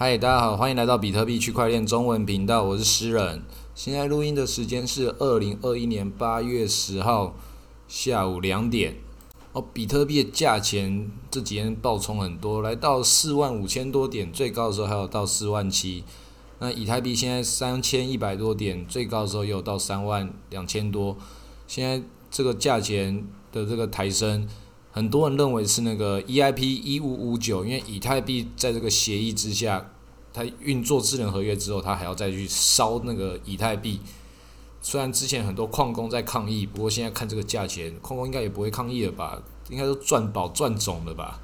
嗨，大家好，欢迎来到比特币区块链中文频道，我是诗人。现在录音的时间是二零二一年八月十号下午两点。哦，比特币的价钱这几天暴冲很多，来到四万五千多点，最高的时候还有到四万七。那以太币现在三千一百多点，最高的时候也有到三万两千多。现在这个价钱的这个抬升。很多人认为是那个 EIP 一五五九，因为以太币在这个协议之下，它运作智能合约之后，它还要再去烧那个以太币。虽然之前很多矿工在抗议，不过现在看这个价钱，矿工应该也不会抗议了吧？应该都赚饱赚肿了吧？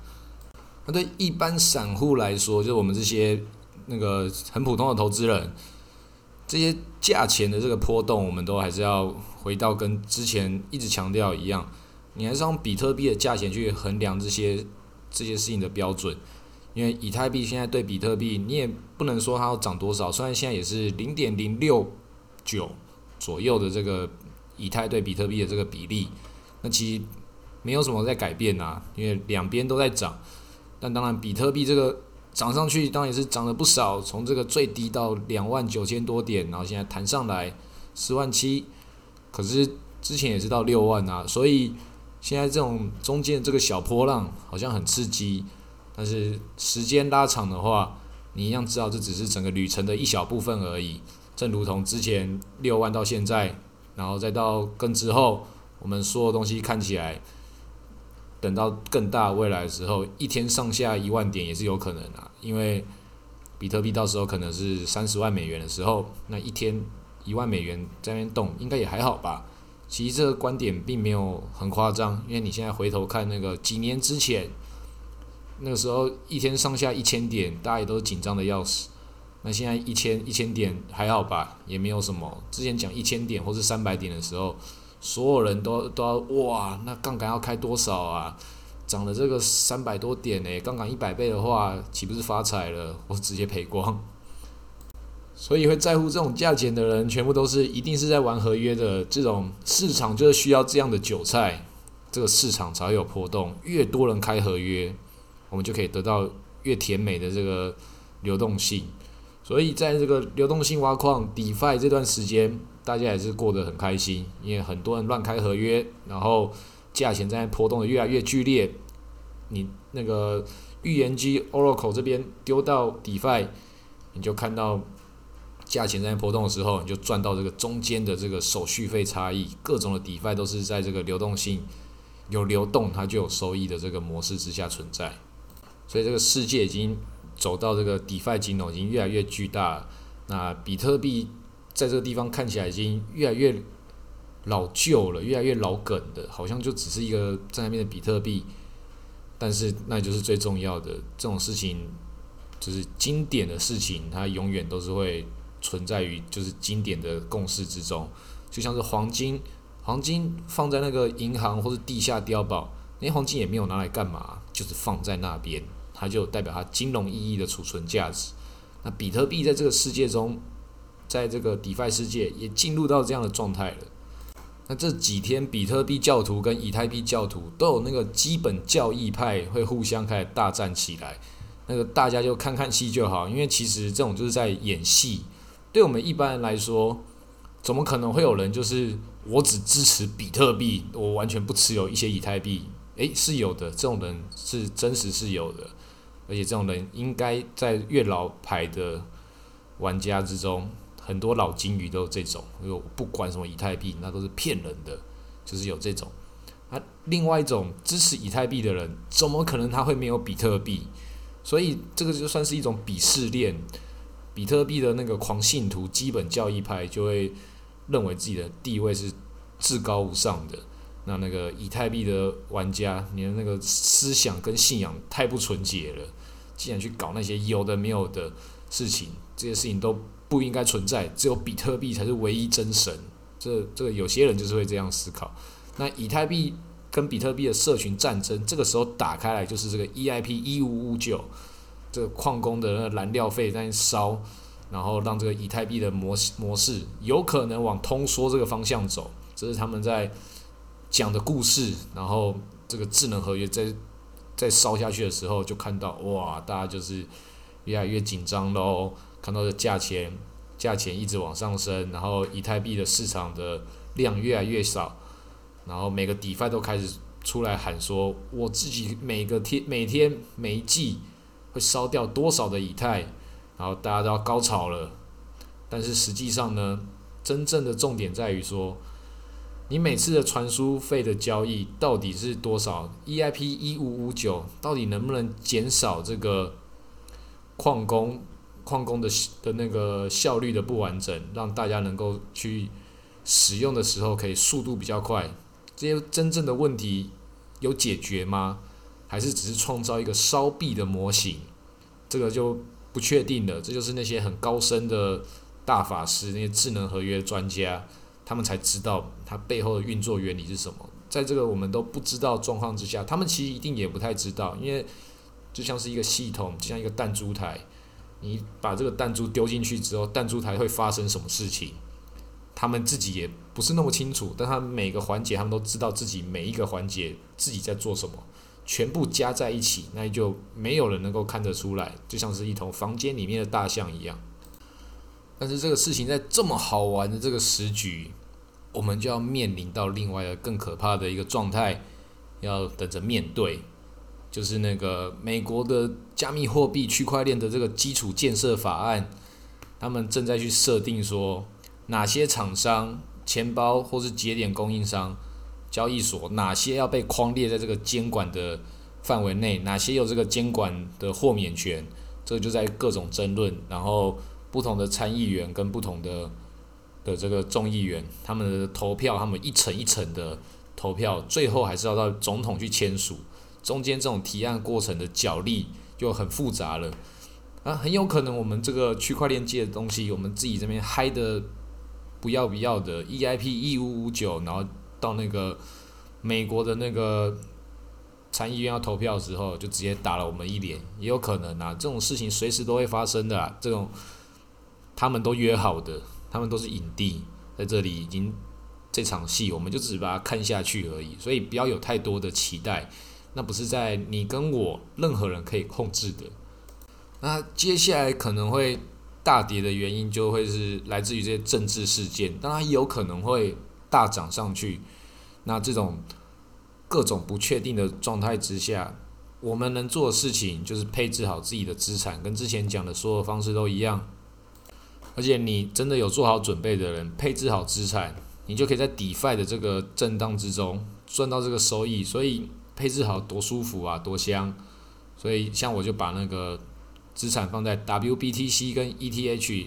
那对一般散户来说，就是我们这些那个很普通的投资人，这些价钱的这个波动，我们都还是要回到跟之前一直强调一样。你还是用比特币的价钱去衡量这些这些事情的标准，因为以太币现在对比特币，你也不能说它要涨多少，虽然现在也是零点零六九左右的这个以太对比特币的这个比例，那其实没有什么在改变呐，因为两边都在涨。但当然，比特币这个涨上去，当然也是涨了不少，从这个最低到两万九千多点，然后现在弹上来四万七，可是之前也是到六万啊，所以。现在这种中间这个小波浪好像很刺激，但是时间拉长的话，你一样知道这只是整个旅程的一小部分而已。正如同之前六万到现在，然后再到更之后，我们所有东西看起来，等到更大未来的时候，一天上下一万点也是有可能啊。因为比特币到时候可能是三十万美元的时候，那一天一万美元在那边动，应该也还好吧。其实这个观点并没有很夸张，因为你现在回头看那个几年之前，那个时候一天上下一千点，大家也都紧张的要死。那现在一千一千点还好吧，也没有什么。之前讲一千点或是三百点的时候，所有人都都要哇，那杠杆要开多少啊？涨了这个三百多点呢，杠杆一百倍的话，岂不是发财了？我直接赔光。所以会在乎这种价钱的人，全部都是一定是在玩合约的。这种市场就是需要这样的韭菜，这个市场才会有波动。越多人开合约，我们就可以得到越甜美的这个流动性。所以在这个流动性挖矿 DeFi 这段时间，大家也是过得很开心，因为很多人乱开合约，然后价钱在波动的越来越剧烈。你那个预言机 Oracle 这边丢到 DeFi，你就看到。价钱在波动的时候，你就赚到这个中间的这个手续费差异，各种的 DeFi 都是在这个流动性有流动，它就有收益的这个模式之下存在。所以这个世界已经走到这个 DeFi 金融已经越来越巨大。那比特币在这个地方看起来已经越来越老旧了，越来越老梗的，好像就只是一个在那边的比特币。但是那就是最重要的这种事情，就是经典的事情，它永远都是会。存在于就是经典的共识之中，就像是黄金，黄金放在那个银行或者地下碉堡，那黄金也没有拿来干嘛，就是放在那边，它就代表它金融意义的储存价值。那比特币在这个世界中，在这个 DeFi 世界也进入到这样的状态了。那这几天，比特币教徒跟以太币教徒都有那个基本教义派会互相开始大战起来，那个大家就看看戏就好，因为其实这种就是在演戏。对我们一般人来说，怎么可能会有人就是我只支持比特币，我完全不持有一些以太币？诶，是有的，这种人是真实是有的，而且这种人应该在越老牌的玩家之中，很多老金鱼都有这种，就不管什么以太币，那都是骗人的，就是有这种。啊，另外一种支持以太币的人，怎么可能他会没有比特币？所以这个就算是一种鄙视链。比特币的那个狂信徒、基本教义派就会认为自己的地位是至高无上的。那那个以太币的玩家，你的那个思想跟信仰太不纯洁了，竟然去搞那些有的没有的事情，这些事情都不应该存在，只有比特币才是唯一真神。这这个有些人就是会这样思考。那以太币跟比特币的社群战争，这个时候打开来就是这个 EIP 一五五九。这个矿工的那个燃料费在烧，然后让这个以太币的模模式有可能往通缩这个方向走，这是他们在讲的故事。然后这个智能合约在在烧下去的时候，就看到哇，大家就是越来越紧张喽，看到的价钱价钱一直往上升，然后以太币的市场的量越来越少，然后每个 DeFi 都开始出来喊说，我自己每个天每天每季会烧掉多少的以太，然后大家都要高潮了，但是实际上呢，真正的重点在于说。你每次的传输费的交易到底是多少？EIP 一五五九到底能不能减少这个矿工矿工的的那个效率的不完整，让大家能够去使用的时候可以速度比较快？这些真正的问题有解决吗？还是只是创造一个烧币的模型？这个就不确定了。这就是那些很高深的大法师，那些智能合约专家。他们才知道它背后的运作原理是什么。在这个我们都不知道状况之下，他们其实一定也不太知道，因为就像是一个系统，就像一个弹珠台，你把这个弹珠丢进去之后，弹珠台会发生什么事情，他们自己也不是那么清楚。但他每个环节，他们都知道自己每一个环节自己在做什么，全部加在一起，那就没有人能够看得出来，就像是一头房间里面的大象一样。但是这个事情在这么好玩的这个时局，我们就要面临到另外一个更可怕的一个状态，要等着面对，就是那个美国的加密货币区块链的这个基础建设法案，他们正在去设定说，哪些厂商、钱包或是节点供应商、交易所，哪些要被框列在这个监管的范围内，哪些有这个监管的豁免权，这就在各种争论，然后。不同的参议员跟不同的的这个众议员，他们的投票，他们一层一层的投票，最后还是要到总统去签署。中间这种提案过程的角力就很复杂了啊，很有可能我们这个区块链界的东西，我们自己这边嗨的不要不要的，EIP 一五五九，然后到那个美国的那个参议院要投票的时候，就直接打了我们一脸，也有可能啊，这种事情随时都会发生的，这种。他们都约好的，他们都是影帝，在这里已经这场戏，我们就只把它看下去而已。所以不要有太多的期待，那不是在你跟我任何人可以控制的。那接下来可能会大跌的原因，就会是来自于这些政治事件，当然有可能会大涨上去。那这种各种不确定的状态之下，我们能做的事情就是配置好自己的资产，跟之前讲的所有方式都一样。而且你真的有做好准备的人，配置好资产，你就可以在 DeFi 的这个震荡之中赚到这个收益。所以配置好多舒服啊，多香！所以像我就把那个资产放在 WBTC 跟 ETH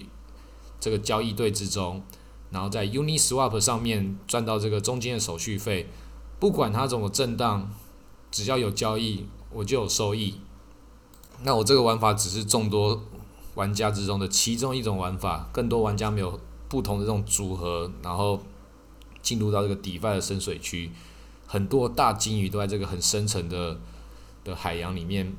这个交易对之中，然后在 Uniswap 上面赚到这个中间的手续费。不管它怎么震荡，只要有交易，我就有收益。那我这个玩法只是众多。玩家之中的其中一种玩法，更多玩家没有不同的这种组合，然后进入到这个 DeFi 的深水区，很多大鲸鱼都在这个很深层的的海洋里面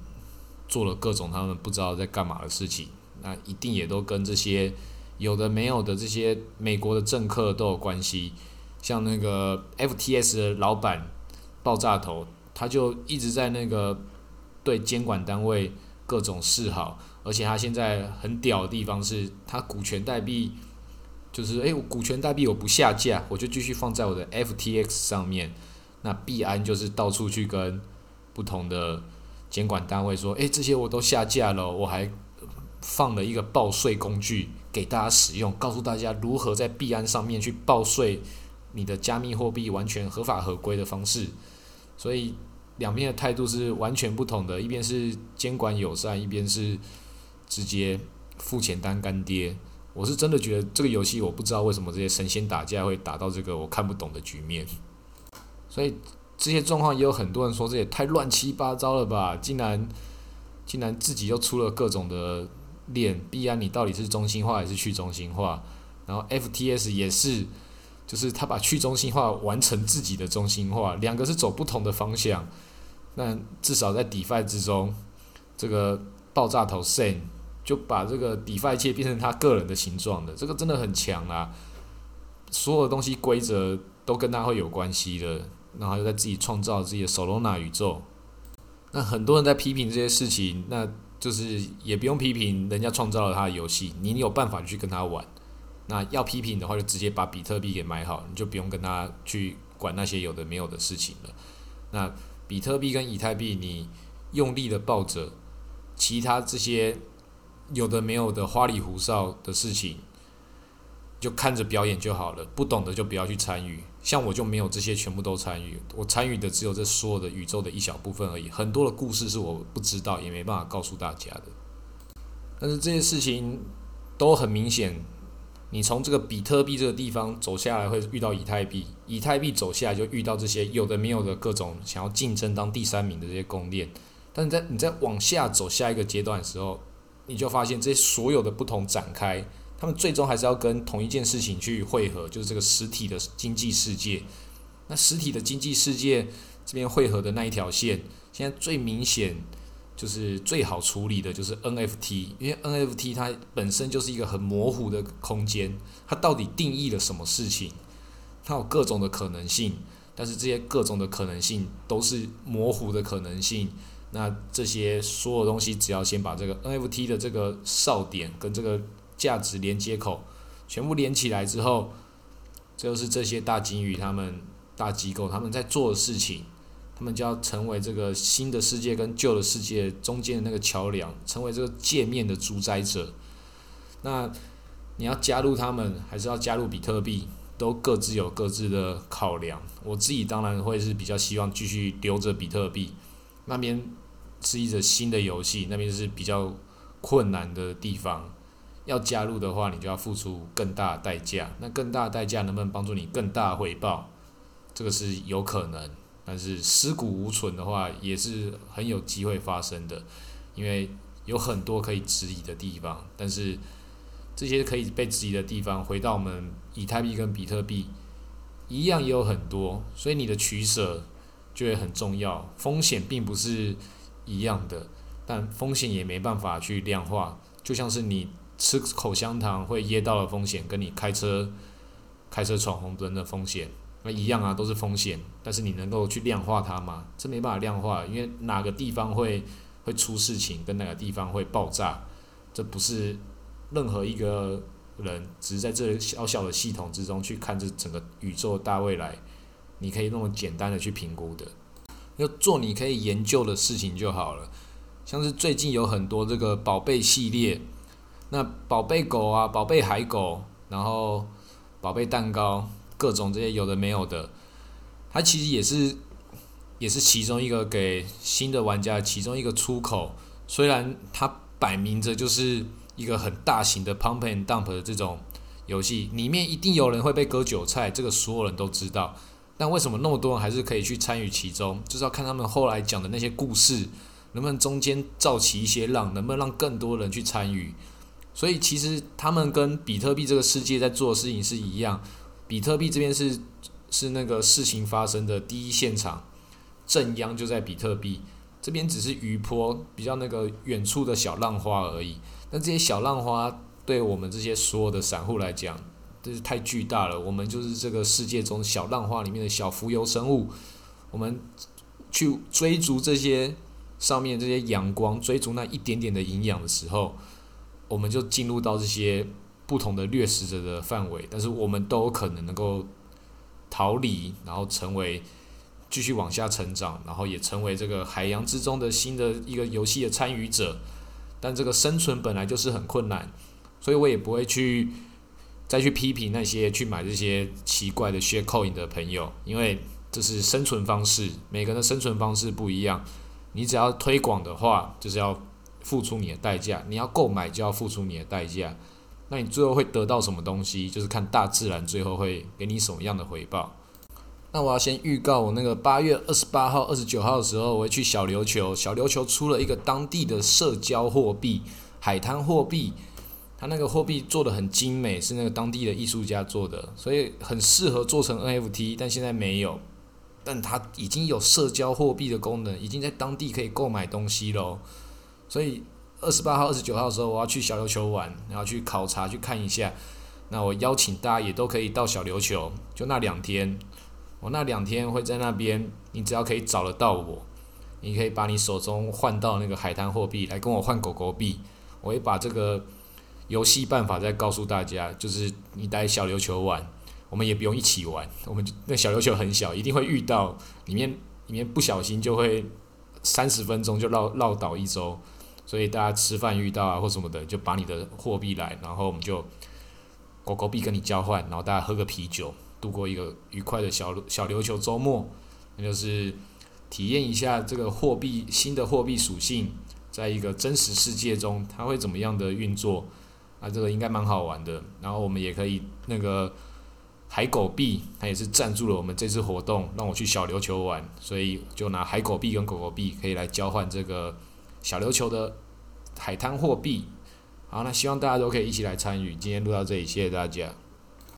做了各种他们不知道在干嘛的事情，那一定也都跟这些有的没有的这些美国的政客都有关系，像那个 FTS 的老板爆炸头，他就一直在那个对监管单位各种示好。而且他现在很屌的地方是，他股权代币就是诶，股权代币我不下架，我就继续放在我的 FTX 上面。那币安就是到处去跟不同的监管单位说，诶，这些我都下架了，我还放了一个报税工具给大家使用，告诉大家如何在币安上面去报税你的加密货币完全合法合规的方式。所以两边的态度是完全不同的，一边是监管友善，一边是。直接付钱当干爹，我是真的觉得这个游戏我不知道为什么这些神仙打架会打到这个我看不懂的局面，所以这些状况也有很多人说这也太乱七八糟了吧，竟然竟然自己又出了各种的链，币安你到底是中心化还是去中心化？然后 FTS 也是，就是他把去中心化完成自己的中心化，两个是走不同的方向，那至少在 DeFi 之中，这个爆炸头 Sen。就把这个 DeFi 界变成他个人的形状的，这个真的很强啊！所有的东西规则都跟他会有关系的，然后又在自己创造自己的 Solana 宇宙。那很多人在批评这些事情，那就是也不用批评人家创造了他的游戏，你有办法去跟他玩。那要批评的话，就直接把比特币给买好，你就不用跟他去管那些有的没有的事情了。那比特币跟以太币，你用力的抱着，其他这些有的没有的花里胡哨的事情，就看着表演就好了。不懂的就不要去参与。像我就没有这些全部都参与，我参与的只有这所有的宇宙的一小部分而已。很多的故事是我不知道，也没办法告诉大家的。但是这些事情都很明显。你从这个比特币这个地方走下来，会遇到以太币；以太币走下来，就遇到这些有的没有的各种想要竞争当第三名的这些公链。但你在你在往下走下一个阶段的时候，你就发现这所有的不同展开，他们最终还是要跟同一件事情去汇合，就是这个实体的经济世界。那实体的经济世界这边汇合的那一条线，现在最明显。就是最好处理的就是 NFT，因为 NFT 它本身就是一个很模糊的空间，它到底定义了什么事情？它有各种的可能性，但是这些各种的可能性都是模糊的可能性。那这些所有东西，只要先把这个 NFT 的这个哨点跟这个价值连接口全部连起来之后，就是这些大金鱼他们大机构他们在做的事情。他们就要成为这个新的世界跟旧的世界中间的那个桥梁，成为这个界面的主宰者。那你要加入他们，还是要加入比特币，都各自有各自的考量。我自己当然会是比较希望继续留着比特币，那边是一个新的游戏，那边是比较困难的地方。要加入的话，你就要付出更大的代价。那更大的代价能不能帮助你更大回报？这个是有可能。但是尸骨无存的话，也是很有机会发生的，因为有很多可以质疑的地方。但是这些可以被质疑的地方，回到我们以太币跟比特币一样，也有很多。所以你的取舍就会很重要。风险并不是一样的，但风险也没办法去量化。就像是你吃口香糖会噎到的风险，跟你开车开车闯红灯的风险。那一样啊，都是风险，但是你能够去量化它吗？这没办法量化，因为哪个地方会会出事情，跟哪个地方会爆炸，这不是任何一个人只是在这小小的系统之中去看这整个宇宙大未来，你可以那么简单的去评估的。要做你可以研究的事情就好了，像是最近有很多这个宝贝系列，那宝贝狗啊，宝贝海狗，然后宝贝蛋糕。各种这些有的没有的，它其实也是也是其中一个给新的玩家其中一个出口。虽然它摆明着就是一个很大型的 pump and dump 的这种游戏，里面一定有人会被割韭菜，这个所有人都知道。但为什么那么多人还是可以去参与其中？就是要看他们后来讲的那些故事，能不能中间造起一些浪，能不能让更多人去参与。所以其实他们跟比特币这个世界在做的事情是一样。比特币这边是是那个事情发生的第一现场，正央就在比特币这边，只是余波比较那个远处的小浪花而已。那这些小浪花对我们这些所有的散户来讲，这是太巨大了。我们就是这个世界中小浪花里面的小浮游生物，我们去追逐这些上面这些阳光，追逐那一点点的营养的时候，我们就进入到这些。不同的掠食者的范围，但是我们都有可能能够逃离，然后成为继续往下成长，然后也成为这个海洋之中的新的一个游戏的参与者。但这个生存本来就是很困难，所以我也不会去再去批评那些去买这些奇怪的 share coin 的朋友，因为这是生存方式，每个人的生存方式不一样。你只要推广的话，就是要付出你的代价；你要购买，就要付出你的代价。那你最后会得到什么东西？就是看大自然最后会给你什么样的回报。那我要先预告，我那个八月二十八号、二十九号的时候，我会去小琉球。小琉球出了一个当地的社交货币——海滩货币。它那个货币做的很精美，是那个当地的艺术家做的，所以很适合做成 NFT。但现在没有，但它已经有社交货币的功能，已经在当地可以购买东西喽。所以。二十八号、二十九号的时候，我要去小琉球玩，然后去考察、去看一下。那我邀请大家也都可以到小琉球，就那两天，我那两天会在那边。你只要可以找得到我，你可以把你手中换到那个海滩货币来跟我换狗狗币。我会把这个游戏办法再告诉大家，就是你带小琉球玩，我们也不用一起玩，我们那小琉球很小，一定会遇到里面里面不小心就会三十分钟就绕绕岛一周，所以大家吃饭遇到啊或什么的，就把你的货币来，然后我们就狗狗币跟你交换，然后大家喝个啤酒，度过一个愉快的小小琉球周末，那就是体验一下这个货币新的货币属性。在一个真实世界中，它会怎么样的运作？啊，这个应该蛮好玩的。然后我们也可以那个海狗币，它也是赞助了我们这次活动，让我去小琉球玩，所以就拿海狗币跟狗狗币可以来交换这个小琉球的海滩货币。好，那希望大家都可以一起来参与。今天录到这里，谢谢大家。